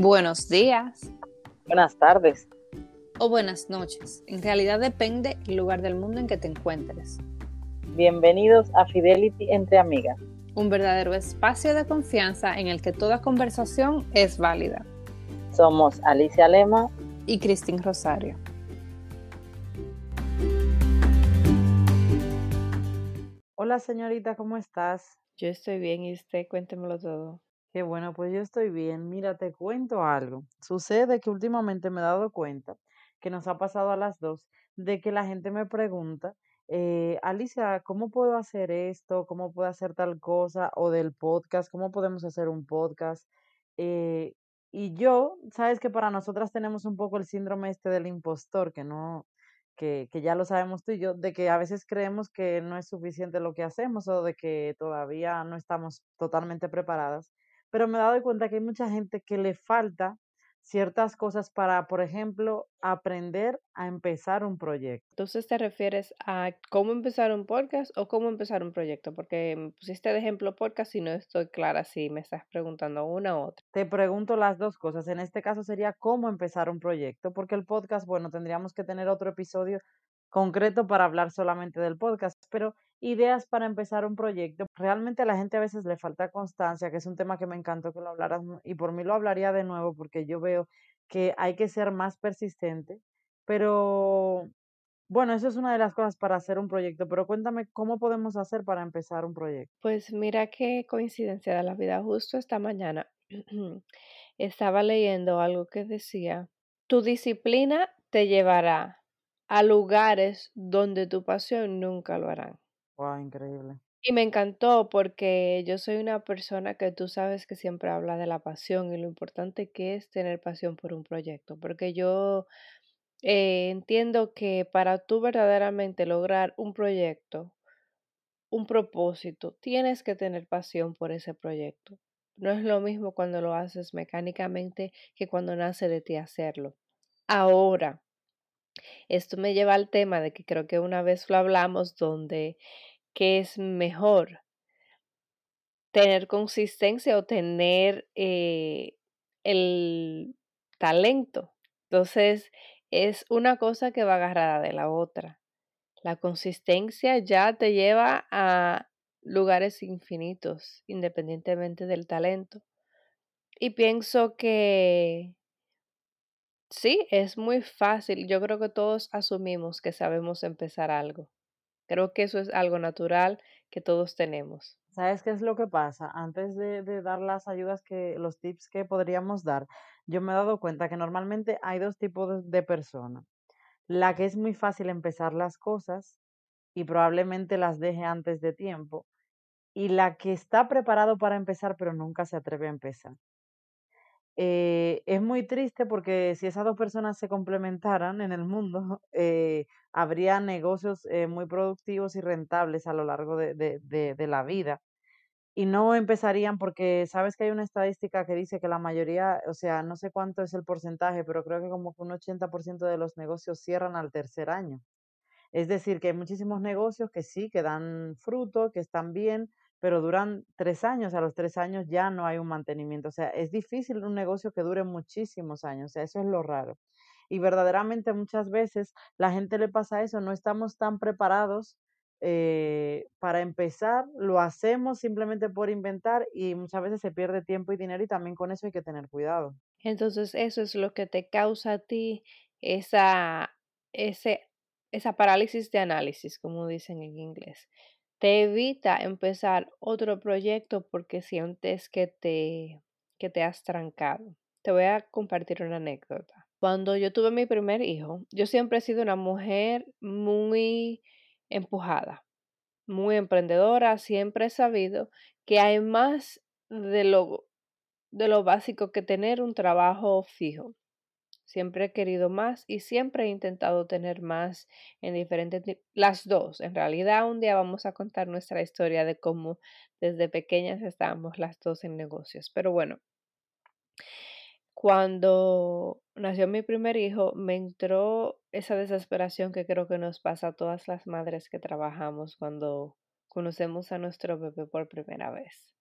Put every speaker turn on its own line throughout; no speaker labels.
Buenos días.
Buenas tardes.
O buenas noches. En realidad depende el lugar del mundo en que te encuentres.
Bienvenidos a Fidelity entre amigas.
Un verdadero espacio de confianza en el que toda conversación es válida.
Somos Alicia Lema
y Cristín Rosario.
Hola señorita, ¿cómo estás?
Yo estoy bien y usted cuéntemelo todo.
Qué bueno, pues yo estoy bien. Mira, te cuento algo. Sucede que últimamente me he dado cuenta que nos ha pasado a las dos de que la gente me pregunta, eh, Alicia, ¿cómo puedo hacer esto? ¿Cómo puedo hacer tal cosa? O del podcast, ¿cómo podemos hacer un podcast? Eh, y yo, sabes que para nosotras tenemos un poco el síndrome este del impostor, que no, que, que ya lo sabemos tú y yo, de que a veces creemos que no es suficiente lo que hacemos o de que todavía no estamos totalmente preparadas. Pero me he dado cuenta que hay mucha gente que le falta ciertas cosas para, por ejemplo, aprender a empezar un proyecto.
Entonces te refieres a cómo empezar un podcast o cómo empezar un proyecto, porque me pusiste de ejemplo podcast y no estoy clara si me estás preguntando una u otra.
Te pregunto las dos cosas. En este caso sería cómo empezar un proyecto, porque el podcast, bueno, tendríamos que tener otro episodio concreto para hablar solamente del podcast, pero ideas para empezar un proyecto. Realmente a la gente a veces le falta constancia, que es un tema que me encantó que lo hablaras y por mí lo hablaría de nuevo porque yo veo que hay que ser más persistente, pero bueno, eso es una de las cosas para hacer un proyecto, pero cuéntame cómo podemos hacer para empezar un proyecto.
Pues mira qué coincidencia de la vida. Justo esta mañana estaba leyendo algo que decía, tu disciplina te llevará a lugares donde tu pasión nunca lo harán.
Wow, increíble.
Y me encantó porque yo soy una persona que tú sabes que siempre habla de la pasión y lo importante que es tener pasión por un proyecto, porque yo eh, entiendo que para tú verdaderamente lograr un proyecto, un propósito, tienes que tener pasión por ese proyecto. No es lo mismo cuando lo haces mecánicamente que cuando nace de ti hacerlo. Ahora, esto me lleva al tema de que creo que una vez lo hablamos donde que es mejor tener consistencia o tener eh, el talento. Entonces, es una cosa que va agarrada de la otra. La consistencia ya te lleva a lugares infinitos, independientemente del talento. Y pienso que Sí, es muy fácil. Yo creo que todos asumimos que sabemos empezar algo. Creo que eso es algo natural que todos tenemos.
¿Sabes qué es lo que pasa? Antes de, dar las ayudas que, los tips que podríamos dar, yo me he dado cuenta que normalmente hay dos tipos de, de personas. La que es muy fácil empezar las cosas y probablemente las deje antes de tiempo. Y la que está preparado para empezar pero nunca se atreve a empezar. Eh, es muy triste porque si esas dos personas se complementaran en el mundo, eh, habría negocios eh, muy productivos y rentables a lo largo de, de, de, la vida. Y no empezarían porque sabes que hay una estadística que dice que la mayoría, o sea, no sé cuánto es el porcentaje, pero creo que como un 80% de los negocios cierran al tercer año. Es decir, que hay muchísimos negocios que sí, que dan fruto, que están bien, pero duran tres años, a los tres años ya no hay un mantenimiento. O sea, es difícil un negocio que dure muchísimos años, o sea, eso es lo raro. Y verdaderamente muchas veces la gente le pasa eso, no estamos tan preparados eh, para empezar, lo hacemos simplemente por inventar y muchas veces se pierde tiempo y dinero y también con eso hay que tener cuidado.
Entonces eso es lo que te causa a ti esa, ese, esa parálisis de análisis, como dicen en inglés te evita empezar otro proyecto porque sientes que te, que te has trancado. Te voy a compartir una anécdota. Cuando yo tuve mi primer hijo, yo siempre he sido una mujer muy empujada, muy emprendedora, siempre he sabido que hay más de lo, de lo básico que tener un trabajo fijo. Siempre he querido más y siempre he intentado tener más en diferentes, las dos. En realidad un día vamos a contar nuestra historia de cómo desde pequeñas estábamos las dos en negocios. Pero bueno, cuando nació mi primer hijo, me entró esa desesperación que creo que nos pasa a todas las madres que trabajamos cuando conocemos a nuestro bebé por primera vez.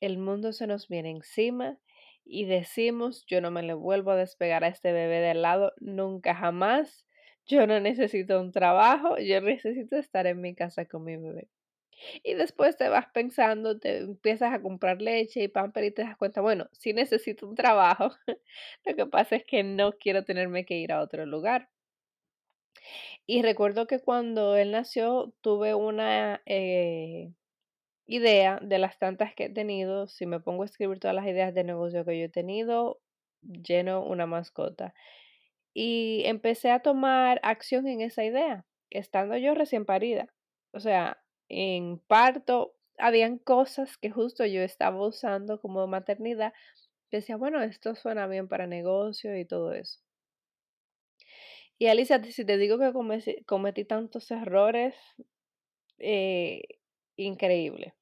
El mundo se nos viene encima y decimos, yo no me le vuelvo a despegar a este bebé del lado nunca jamás. Yo no necesito un trabajo, yo necesito estar en mi casa con mi bebé. Y después te vas pensando, te empiezas a comprar leche y pamper y te das cuenta, bueno, sí necesito un trabajo. Lo que pasa es que no quiero tenerme que ir a otro lugar. Y recuerdo que cuando él nació tuve una eh, idea de las tantas que he tenido. Si me pongo a escribir todas las ideas de negocio que yo he tenido, lleno una mascota. Y empecé a tomar acción en esa idea, estando yo recién parida. O sea, en parto habían cosas que justo yo estaba usando como maternidad. Decía, bueno, esto suena bien para negocio y todo eso. Y Alicia, si te digo que cometí, tantos errores, eh, increíble.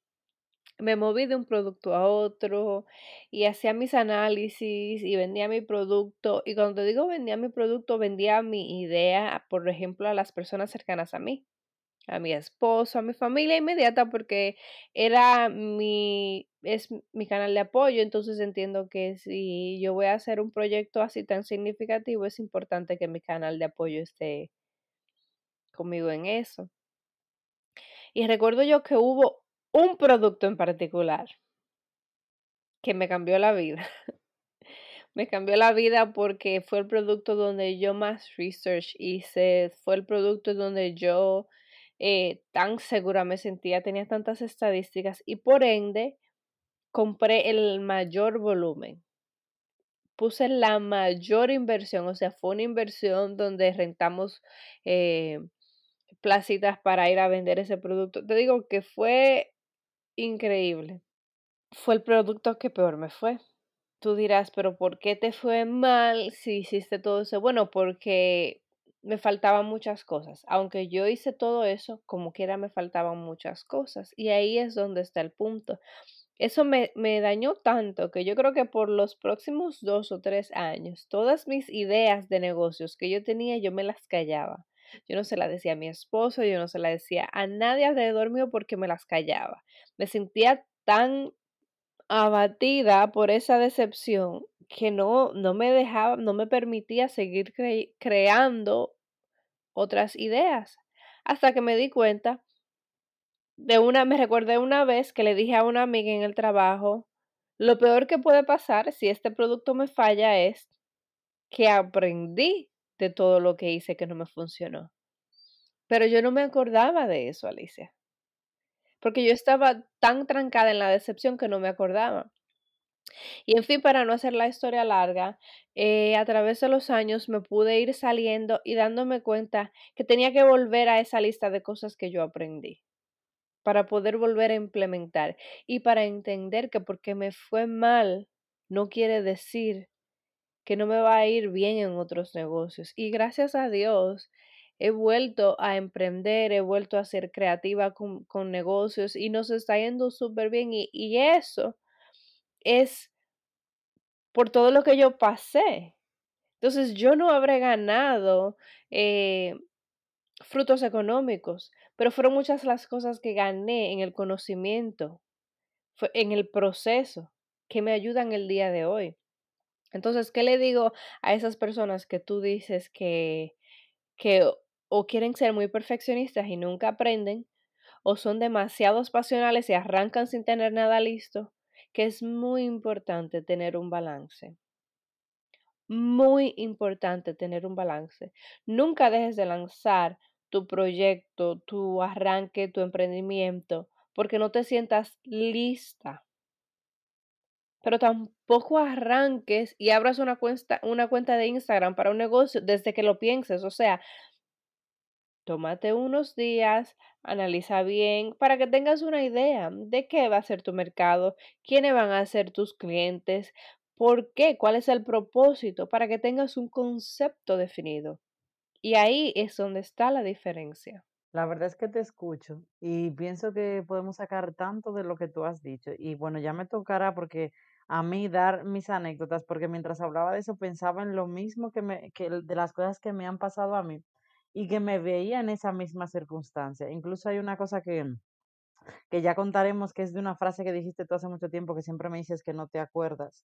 Me moví de un producto a otro y hacía mis análisis y vendía mi producto. Y cuando digo vendía mi producto, vendía mi idea, por ejemplo, a las personas cercanas a mí a mi esposo, a mi familia inmediata, porque era mi, es mi canal de apoyo, entonces entiendo que si yo voy a hacer un proyecto así tan significativo, es importante que mi canal de apoyo esté conmigo en eso. Y recuerdo yo que hubo un producto en particular que me cambió la vida. me cambió la vida porque fue el producto donde yo más research hice, fue el producto donde yo eh, tan segura me sentía, tenía tantas estadísticas y por ende compré el mayor volumen. Puse la mayor inversión, o sea, fue una inversión donde rentamos eh, placitas para ir a vender ese producto. Te digo que fue increíble. Fue el producto que peor me fue. Tú dirás, pero ¿por qué te fue mal si hiciste todo eso? Bueno, porque me faltaban muchas cosas. Aunque yo hice todo eso, como quiera me faltaban muchas cosas. Y ahí es donde está el punto. Eso me, me, dañó tanto que yo creo que por los próximos dos o tres años, todas mis ideas de negocios que yo tenía, yo me las callaba. Yo no se las decía a mi esposo, yo no se las decía a nadie alrededor mío porque me las callaba. Me sentía tan abatida por esa decepción que no, no me dejaba, no me permitía seguir creando otras ideas. Hasta que me di cuenta de una, me recordé una vez que le dije a una amiga en el trabajo, lo peor que puede pasar si este producto me falla es que aprendí de todo lo que hice que no me funcionó. Pero yo no me acordaba de eso, Alicia. Porque yo estaba tan trancada en la decepción que no me acordaba. Y en fin, para no hacer la historia larga, eh, a través de los años me pude ir saliendo y dándome cuenta que tenía que volver a esa lista de cosas que yo aprendí para poder volver a implementar y para entender que porque me fue mal no quiere decir que no me va a ir bien en otros negocios. Y gracias a Dios he vuelto a emprender, he vuelto a ser creativa con, negocios y nos está yendo súper bien y, y eso es por todo lo que yo pasé. Entonces yo no habré ganado eh, frutos económicos, pero fueron muchas las cosas que gané en el conocimiento, en el proceso, que me ayudan el día de hoy. Entonces, ¿qué le digo a esas personas que tú dices que, que o quieren ser muy perfeccionistas y nunca aprenden, o son demasiados pasionales y arrancan sin tener nada listo? que es muy importante tener un balance. Muy importante tener un balance. Nunca dejes de lanzar tu proyecto, tu arranque, tu emprendimiento, porque no te sientas lista. Pero tampoco arranques y abras una cuenta, una cuenta de Instagram para un negocio desde que lo pienses. O sea, tómate unos días, Analiza bien para que tengas una idea de qué va a ser tu mercado, quiénes van a ser tus clientes, por qué, cuál es el propósito, para que tengas un concepto definido. Y ahí es donde está la diferencia.
La verdad es que te escucho y pienso que podemos sacar tanto de lo que tú has dicho. Y bueno, ya me tocará porque a mí dar mis anécdotas, porque mientras hablaba de eso pensaba en lo mismo que, me, que de las cosas que me han pasado a mí y que me veía en esa misma circunstancia. Incluso hay una cosa que, que ya contaremos, que es de una frase que dijiste tú hace mucho tiempo, que siempre me dices que no te acuerdas.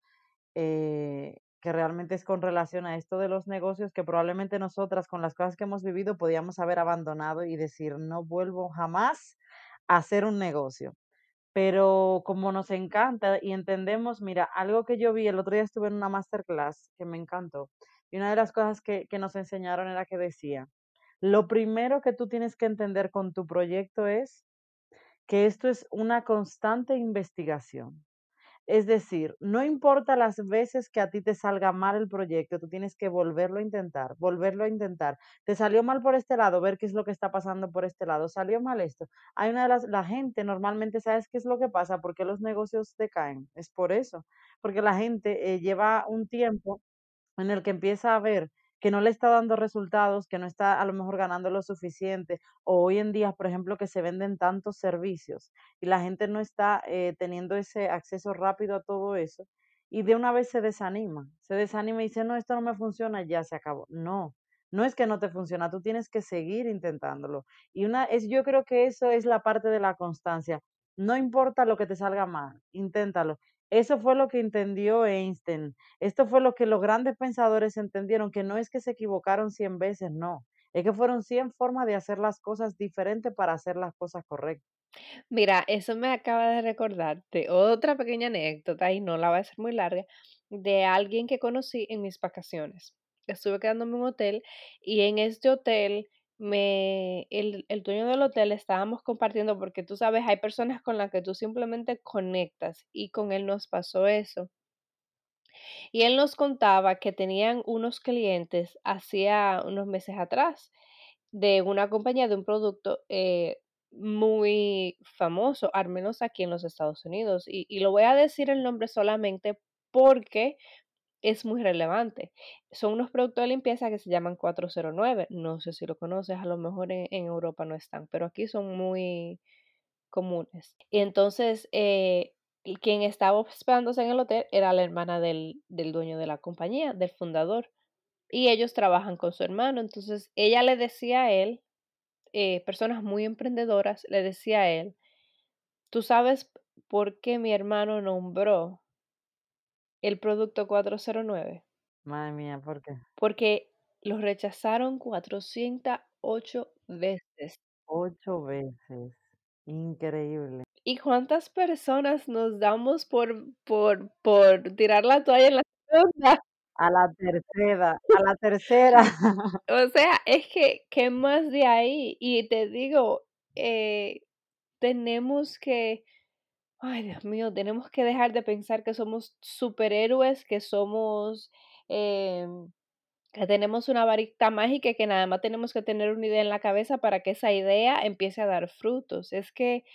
eh, que realmente es con relación a esto de los negocios que probablemente nosotras con las cosas que hemos vivido podíamos haber abandonado y decir, no vuelvo jamás a hacer un negocio. Pero como nos encanta y entendemos, mira, algo que yo vi, el otro día estuve en una masterclass que me encantó, y una de las cosas que, que nos enseñaron era que decía, lo primero que tú tienes que entender con tu proyecto es que esto es una constante investigación. Es decir, no importa las veces que a ti te salga mal el proyecto, tú tienes que volverlo a intentar, volverlo a intentar. Te salió mal por este lado, ver qué es lo que está pasando por este lado. Salió mal esto. Hay una de las, la gente normalmente, ¿sabes qué es lo que pasa? ¿Por qué los negocios decaen? Es por eso, porque la gente eh, lleva un tiempo en el que empieza a ver que no le está dando resultados, que no está a lo mejor ganando lo suficiente, o hoy en día, por ejemplo, que se venden tantos servicios y la gente no está eh, teniendo ese acceso rápido a todo eso, y de una vez se desanima, se desanima y dice, no, esto no me funciona, ya se acabó. No, no es que no te funciona, tú tienes que seguir intentándolo. Y una es, yo creo que eso es la parte de la constancia. No importa lo que te salga mal, inténtalo. Eso fue lo que entendió Einstein. Esto fue lo que los grandes pensadores entendieron, que no es que se equivocaron 100 veces, no. Es que fueron 100 formas de hacer las cosas diferentes para hacer las cosas correctas.
Mira, eso me acaba de recordarte otra pequeña anécdota, y no la voy a hacer muy larga, de alguien que conocí en mis vacaciones. Estuve quedándome en un hotel y en este hotel me, el, el dueño del hotel estábamos compartiendo porque tú sabes, hay personas con las que tú simplemente conectas y con él nos pasó eso. Y él nos contaba que tenían unos clientes hacía unos meses atrás de una compañía de un producto eh, muy famoso, al menos aquí en los Estados Unidos. Y, y lo voy a decir el nombre solamente porque es muy relevante. Son unos productos de limpieza que se llaman 409. No sé si lo conoces, a lo mejor en, Europa no están, pero aquí son muy comunes. Y entonces, eh, quien estaba hospedándose en el hotel era la hermana del, del dueño de la compañía, del fundador. Y ellos trabajan con su hermano. Entonces, ella le decía a él, eh, personas muy emprendedoras, le decía a él, ¿tú sabes por qué mi hermano nombró el producto 409?
Madre mía, ¿por qué?
Porque los rechazaron 408 veces.
Ocho veces. Increíble.
¿Y cuántas personas nos damos por por por tirar la toalla en la segunda?
A la tercera, a la tercera.
O sea, es que, ¿qué más de ahí? Y te digo, eh, tenemos que, ay, Dios mío, tenemos que dejar de pensar que somos superhéroes, que somos, em, que tenemos una varita mágica y que nada más tenemos que tener una idea en la cabeza para que esa idea empiece a dar frutos. Es que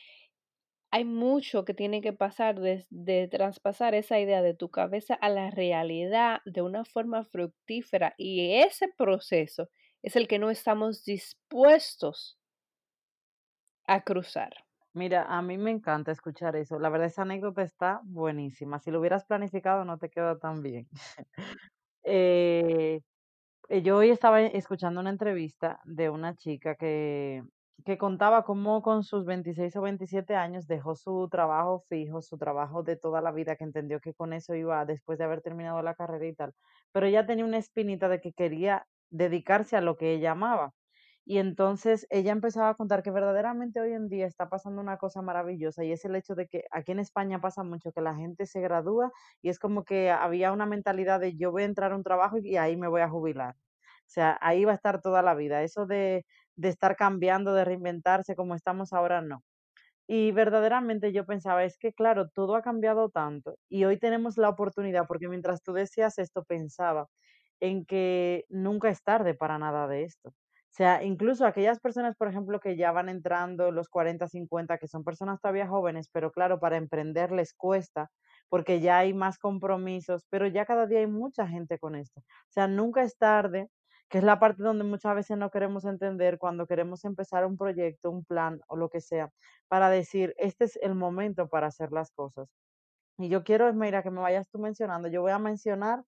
hay mucho que tiene que pasar de, de traspasar esa idea de tu cabeza a la realidad de una forma fructífera y ese proceso es el que no estamos dispuestos a cruzar.
Mira, a mí me encanta escuchar eso. La verdad, esa anécdota está buenísima. Si lo hubieras planificado, no te queda tan bien. Eh, eh, yo hoy estaba escuchando una entrevista de una chica que, que contaba cómo con sus 26 o 27 años dejó su trabajo fijo, su trabajo de toda la vida, que entendió que con eso iba después de haber terminado la carrera y tal, pero ella tenía una espinita de que quería dedicarse a lo que ella amaba. Y entonces ella empezaba a contar que verdaderamente hoy en día está pasando una cosa maravillosa y es el hecho de que aquí en España pasa mucho que la gente se gradúa y es como que había una mentalidad de yo voy a entrar a un trabajo y ahí me voy a jubilar. O sea, ahí va a estar toda la vida. Eso de, de estar cambiando, de reinventarse como estamos ahora, no. Y verdaderamente yo pensaba, es que claro, todo ha cambiado tanto y hoy tenemos la oportunidad, porque mientras tú decías esto, pensaba en que nunca es tarde para nada de esto. O sea, incluso aquellas personas, por ejemplo, que ya van entrando los 40, 50, que son personas todavía jóvenes, pero claro, para emprender les cuesta, porque ya hay más compromisos, pero ya cada día hay mucha gente con esto. O sea, nunca es tarde, que es la parte donde muchas veces no queremos entender cuando queremos empezar un proyecto, un plan o lo que sea, para decir, este es el momento para hacer las cosas. Y yo quiero, mira, que me vayas tú mencionando, yo voy a mencionar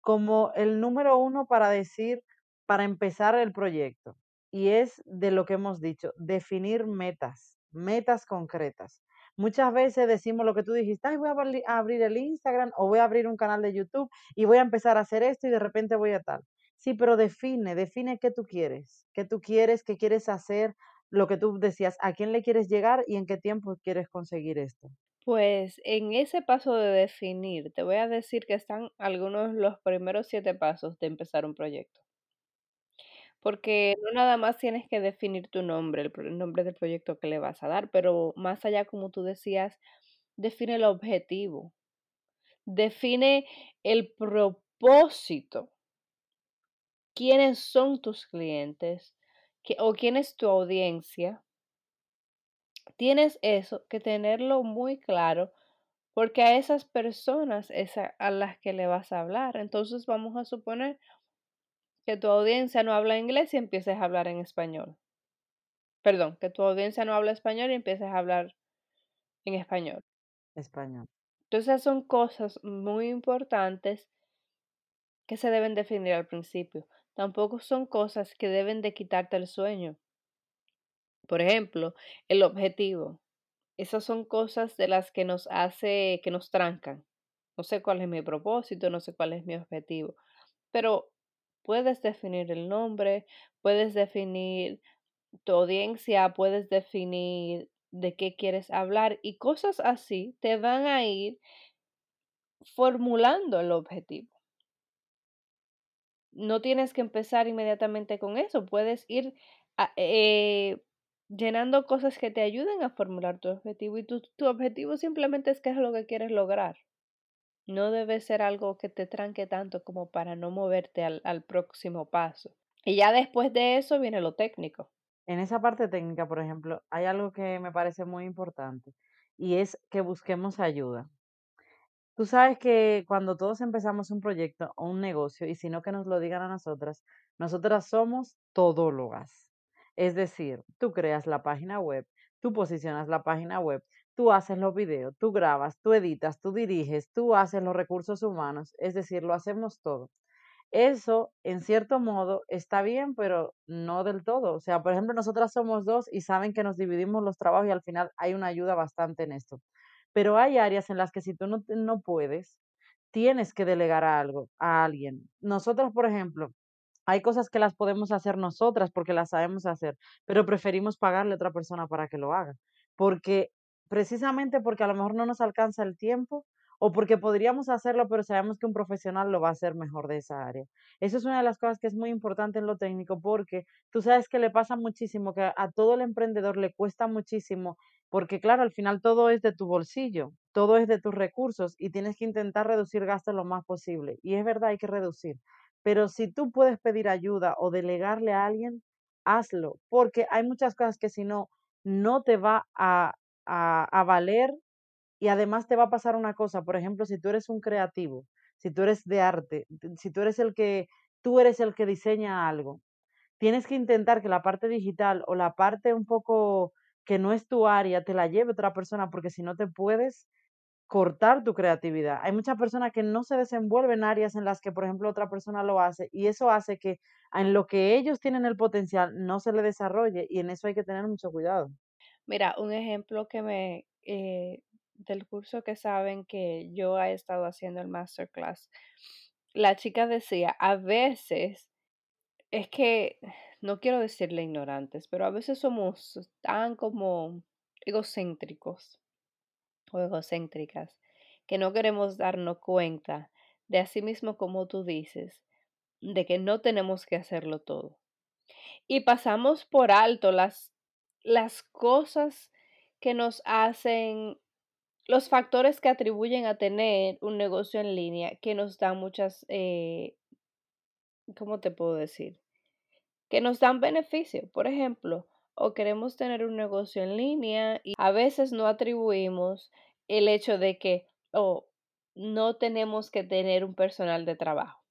como el número uno para decir, para empezar el proyecto. Y es de lo que hemos dicho, definir metas, metas concretas. Muchas veces decimos lo que tú dijiste, ay, voy a abrir, el Instagram o voy a abrir un canal de YouTube y voy a empezar a hacer esto y de repente voy a tal. Sí, pero define, define qué tú quieres, qué tú quieres, qué quieres hacer, lo que tú decías, a quién le quieres llegar y en qué tiempo quieres conseguir esto.
Pues en ese paso de definir, te voy a decir que están algunos los primeros siete pasos de empezar un proyecto. Porque no nada más tienes que definir tu nombre, el, nombre del proyecto que le vas a dar, pero más allá, como tú decías, define el objetivo, define el propósito, quiénes son tus clientes o quién es tu audiencia. Tienes eso que tenerlo muy claro porque a esas personas es a las que le vas a hablar. Entonces vamos a suponer que tu audiencia no habla inglés y empieces a hablar en español. Perdón, que tu audiencia no habla español y empieces a hablar en español.
Español.
Entonces son cosas muy importantes que se deben definir al principio. Tampoco son cosas que deben de quitarte el sueño. Por ejemplo, el objetivo. Esas son cosas de las que nos hace, que nos trancan. No sé cuál es mi propósito, no sé cuál es mi objetivo, pero puedes definir el nombre, puedes definir tu audiencia, puedes definir de qué quieres hablar y cosas así te van a ir formulando el objetivo. No tienes que empezar inmediatamente con eso, puedes ir eh, llenando cosas que te ayuden a formular tu objetivo y tu, tu objetivo simplemente es qué es lo que quieres lograr. No debe ser algo que te tranque tanto como para no moverte al, al próximo paso. Y ya después de eso viene lo técnico.
En esa parte técnica, por ejemplo, hay algo que me parece muy importante y es que busquemos ayuda. Tú sabes que cuando todos empezamos un proyecto o un negocio, y si no que nos lo digan a nosotras, nosotras somos todólogas. Es decir, tú creas la página web, tú posicionas la página web, tú haces los videos, tú grabas, tú editas, tú diriges, tú haces los recursos humanos, es decir, lo hacemos todo. Eso, en cierto modo, está bien, pero no del todo. O sea, por ejemplo, nosotras somos dos y saben que nos dividimos los trabajos y al final hay una ayuda bastante en esto. Pero hay áreas en las que si tú no, no puedes, tienes que delegar a algo, a alguien. Nosotros, por ejemplo, hay cosas que las podemos hacer nosotras porque las sabemos hacer, pero preferimos pagarle a otra persona para que lo haga. Porque, precisamente porque a lo mejor no nos alcanza el tiempo o porque podríamos hacerlo, pero sabemos que un profesional lo va a hacer mejor de esa área. Eso es una de las cosas que es muy importante en lo técnico porque tú sabes que le pasa muchísimo, que a, todo el emprendedor le cuesta muchísimo, porque claro, al final todo es de tu bolsillo, todo es de tus recursos y tienes que intentar reducir gastos lo más posible. Y es verdad, hay que reducir. Pero si tú puedes pedir ayuda o delegarle a alguien, hazlo, porque hay muchas cosas que si no, no te va a, a, valer y además te va a pasar una cosa, por ejemplo, si tú eres un creativo, si tú eres de arte, si tú eres el que, tú eres el que diseña algo, tienes que intentar que la parte digital o la parte un poco que no es tu área te la lleve otra persona, porque si no te puedes cortar tu creatividad. Hay muchas personas que no se desenvuelven en áreas en las que, por ejemplo, otra persona lo hace y eso hace que en lo que ellos tienen el potencial no se le desarrolle y en eso hay que tener mucho cuidado.
Mira, un ejemplo que me eh, del curso que saben que yo he estado haciendo el masterclass. La chica decía, a veces es que no quiero decirle ignorantes, pero a veces somos tan como egocéntricos o egocéntricas que no queremos darnos cuenta de así mismo como tú dices, de que no tenemos que hacerlo todo. Y pasamos por alto las, las cosas que nos hacen, los factores que atribuyen a tener un negocio en línea, que nos dan muchas, eh, ¿cómo te puedo decir? Que nos dan beneficio. Por ejemplo, o queremos tener un negocio en línea y a veces no atribuimos el hecho de que, o no tenemos que tener un personal de trabajo.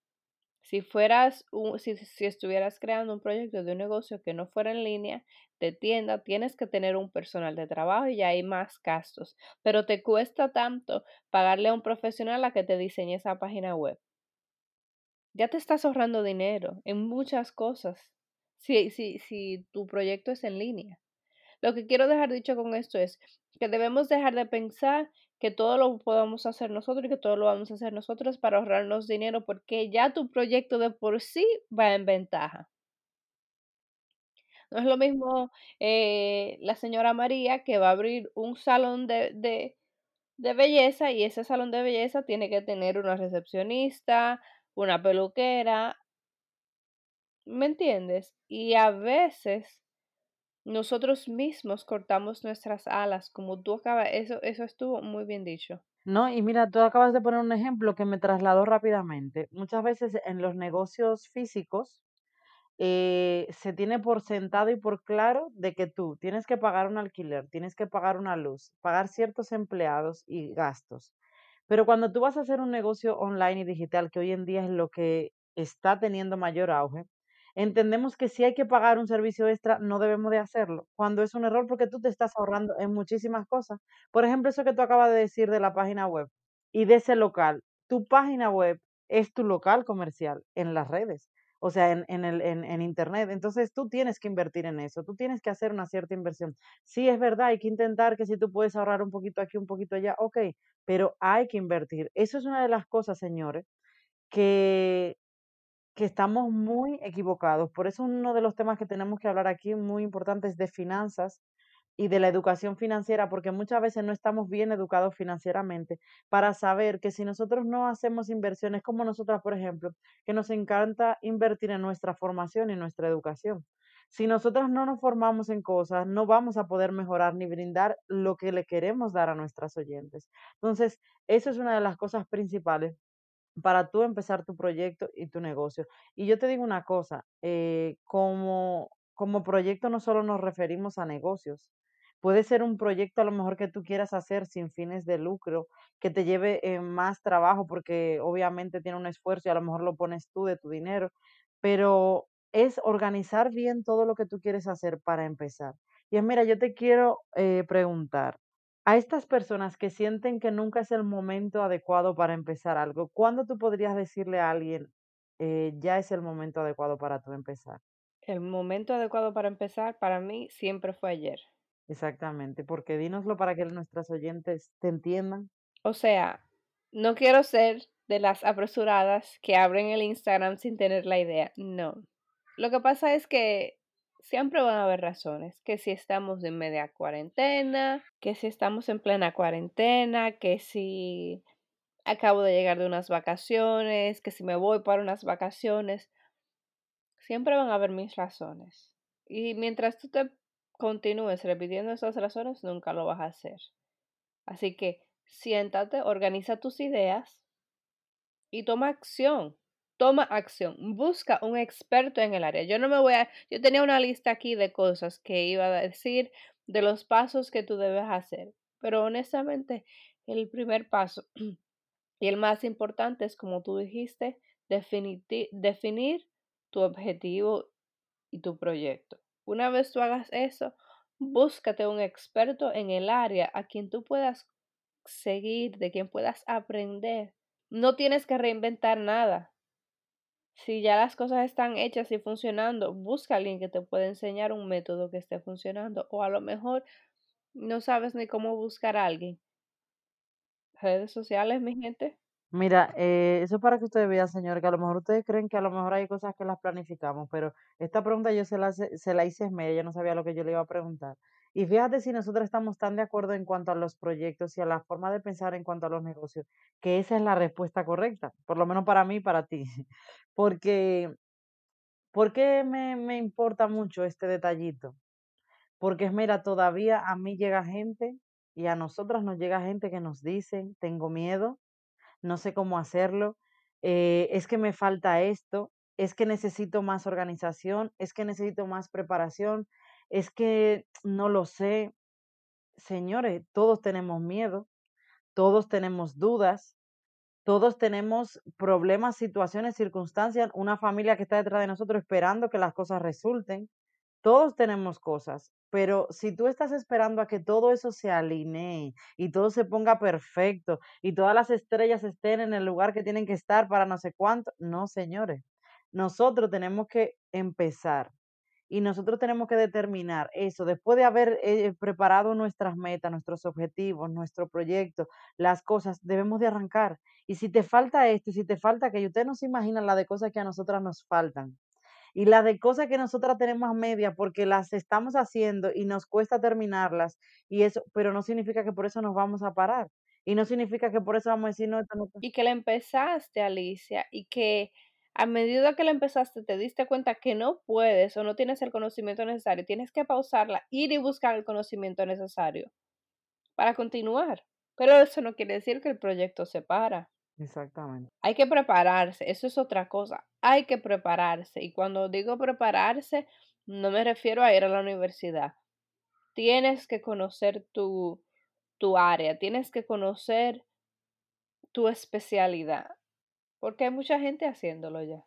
Si fueras un, si, si estuvieras creando un proyecto de un negocio que no fuera en línea, de tienda, tienes que tener un personal de trabajo y ya hay más gastos, pero te cuesta tanto pagarle a un profesional a que te diseñe esa página web. Ya te estás ahorrando dinero en muchas cosas si, si, si tu proyecto es en línea. Lo que quiero dejar dicho con esto es que debemos dejar de pensar que todo lo podemos hacer nosotros y que todo lo vamos a hacer nosotros para ahorrarnos dinero, porque ya tu proyecto de por sí va en ventaja. No es lo mismo eh, la señora María que va a abrir un salón de, de belleza y ese salón de belleza tiene que tener una recepcionista, una peluquera, ¿me entiendes? Y a veces nosotros mismos cortamos nuestras alas, como tú acabas, eso, eso estuvo muy bien dicho.
No, y mira, tú acabas de poner un ejemplo que me trasladó rápidamente. Muchas veces en los negocios físicos eh, se tiene por sentado y por claro de que tú tienes que pagar un alquiler, tienes que pagar una luz, pagar ciertos empleados y gastos. Pero cuando tú vas a hacer un negocio online y digital, que hoy en día es lo que está teniendo mayor auge, entendemos que si hay que pagar un servicio extra, no debemos de hacerlo, cuando es un error porque tú te estás ahorrando en muchísimas cosas. Por ejemplo, eso que tú acabas de decir de la página web y de ese local. Tu página web es tu local comercial en las redes, o sea, en, en el, en, en Internet. Entonces tú tienes que invertir en eso, tú tienes que hacer una cierta inversión. Sí, es verdad, hay que intentar que si tú puedes ahorrar un poquito aquí, un poquito allá, ok, pero hay que invertir. Eso es una de las cosas, señores, que que estamos muy equivocados. Por eso uno de los temas que tenemos que hablar aquí muy importante es de finanzas y de la educación financiera, porque muchas veces no estamos bien educados financieramente para saber que si nosotros no hacemos inversiones como nosotras, por ejemplo, que nos encanta invertir en nuestra formación y nuestra educación. Si nosotras no nos formamos en cosas, no vamos a poder mejorar ni brindar lo que le queremos dar a nuestras oyentes. Entonces, eso es una de las cosas principales para tú empezar tu proyecto y tu negocio. Y yo te digo una cosa, eh, como, como proyecto no solo nos referimos a negocios, puede ser un proyecto a lo mejor que tú quieras hacer sin fines de lucro, que te lleve eh, más trabajo porque obviamente tiene un esfuerzo y a lo mejor lo pones tú de tu dinero, pero es organizar bien todo lo que tú quieres hacer para empezar. Y es, mira, yo te quiero eh, preguntar, a estas personas que sienten que nunca es el momento adecuado para empezar algo, ¿cuándo tú podrías decirle a alguien, eh, ya es el momento adecuado para tú empezar?
El momento adecuado para empezar para mí siempre fue ayer.
Exactamente, porque dínoslo para que nuestras oyentes te entiendan.
O sea, no quiero ser de las apresuradas que abren el Instagram sin tener la idea. No. Lo que pasa es que siempre van a haber razones, que si estamos en media cuarentena, que si estamos en plena cuarentena, que si acabo de llegar de unas vacaciones, que si me voy para unas vacaciones, siempre van a haber mis razones. Y mientras tú te continúes repitiendo esas razones, nunca lo vas a hacer. Así que siéntate, organiza tus ideas y toma acción toma acción, busca un experto en el área. Yo no me voy a, yo tenía una lista aquí de cosas que iba a decir de los pasos que tú debes hacer, pero honestamente el primer paso y el más importante es, como tú dijiste, definir, tu objetivo y tu proyecto. Una vez tú hagas eso, búscate un experto en el área a quien tú puedas seguir, de quien puedas aprender. No tienes que reinventar nada. Si ya las cosas están hechas y funcionando, busca a alguien que te pueda enseñar un método que esté funcionando. O a lo mejor no sabes ni cómo buscar a alguien. Redes sociales, mi gente.
Mira, eh, eso es para que ustedes vean, señor, que a lo mejor ustedes creen que a lo mejor hay cosas que las planificamos, pero esta pregunta yo se la, se la hice en media, yo no sabía lo que yo le iba a preguntar. Y fíjate si nosotros estamos tan de acuerdo en cuanto a los proyectos y a la forma de pensar en cuanto a los negocios, que esa es la respuesta correcta, por lo menos para mí y para ti. Porque, ¿por qué me, me importa mucho este detallito? Porque, mira, todavía a mí llega gente y a nosotras nos llega gente que nos dicen, tengo miedo, no sé cómo hacerlo, eh, es que me falta esto, es que necesito más organización, es que necesito más preparación, es que no lo sé. Señores, todos tenemos miedo, todos tenemos dudas, todos tenemos problemas, situaciones, circunstancias, una familia que está detrás de nosotros esperando que las cosas resulten. Todos tenemos cosas, pero si tú estás esperando a que todo eso se alinee y todo se ponga perfecto y todas las estrellas estén en el lugar que tienen que estar para no sé cuánto, no, señores. Nosotros tenemos que empezar Y nosotros tenemos que determinar eso, después de haber eh, preparado nuestras metas, nuestros objetivos, nuestro proyecto, las cosas, debemos de arrancar. Y si te falta esto, si te falta que usted no se imagina la de cosas que a nosotras nos faltan. Y la de cosas que nosotras tenemos a media porque las estamos haciendo y nos cuesta terminarlas, y eso, pero no significa que por eso nos vamos a parar. Y no significa que por eso vamos a decir, no, esto no.
Y que la empezaste, Alicia, y que a medida que la empezaste te diste cuenta que no puedes o no tienes el conocimiento necesario, tienes que pausarla, ir y buscar el conocimiento necesario para continuar. Pero eso no quiere decir que el proyecto se para.
Exactamente.
Hay que prepararse, eso es otra cosa. Hay que prepararse. Y cuando digo prepararse, no me refiero a ir a la universidad. Tienes que conocer tu, tu área, tienes que conocer tu especialidad, porque hay mucha gente haciéndolo ya.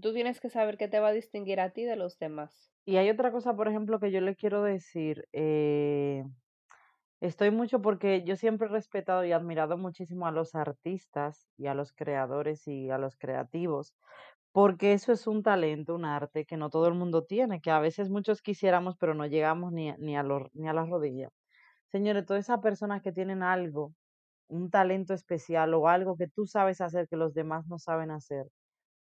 Tú tienes que saber qué te va a distinguir a ti de los demás.
Y hay otra cosa, por ejemplo, que yo le quiero decir. Eh, estoy mucho porque yo siempre he respetado y admirado muchísimo a los artistas y a los creadores y a los creativos, porque eso es un talento, un arte que no todo el mundo tiene, que a veces muchos quisiéramos, pero no llegamos ni, ni, a, ni a la rodilla. Señores, todas esas personas que tienen algo, un talento especial o algo que tú sabes hacer que los demás no saben hacer,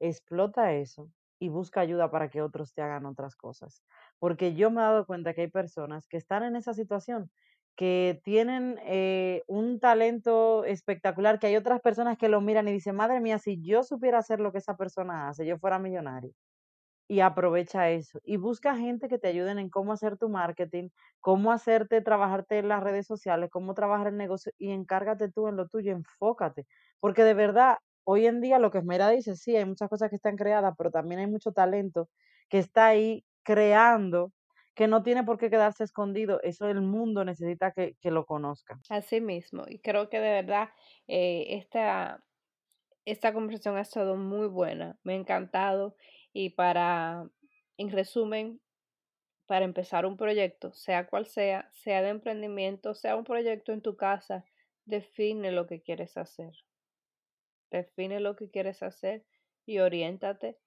explota eso y busca ayuda para que otros te hagan otras cosas. Porque yo me he dado cuenta que hay personas que están en esa situación, que tienen eh, un talento espectacular, que hay otras personas que lo miran y dicen, madre mía, si yo supiera hacer lo que esa persona hace, yo fuera millonario y aprovecha eso. Y busca gente que te ayuden en cómo hacer tu marketing, cómo hacerte trabajarte en las redes sociales, cómo trabajar el negocio y encárgate tú en lo tuyo, enfócate. Porque de verdad, hoy en día lo que Esmera dice, sí, hay muchas cosas que están creadas, pero también hay mucho talento que está ahí creando que no tiene por qué quedarse escondido. Eso el mundo necesita que, que lo conozca.
Así mismo. Y creo que de verdad eh, esta, esta conversación ha estado muy buena. Me ha encantado. Y para, en resumen, para empezar un proyecto, sea cual sea, sea de emprendimiento, sea un proyecto en tu casa, define lo que quieres hacer. Define lo que quieres hacer y oriéntate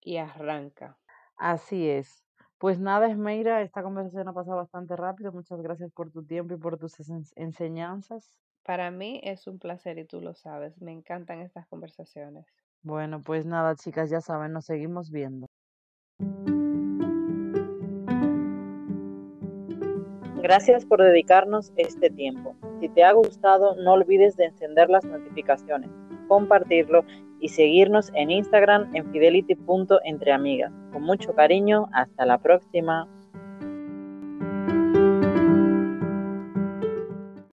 y arranca.
Así es. Pues nada, Esmeira, esta conversación ha pasado bastante rápido. Muchas gracias por tu tiempo y por tus enseñanzas.
Para mí es un placer y tú lo sabes. Me encantan estas conversaciones.
Bueno, pues nada, chicas, ya saben, nos seguimos viendo. Gracias por dedicarnos este tiempo. Si te ha gustado, no olvides de encender las notificaciones, compartirlo y seguirnos en Instagram en fidelity.entreamigas. Con mucho cariño, hasta la próxima.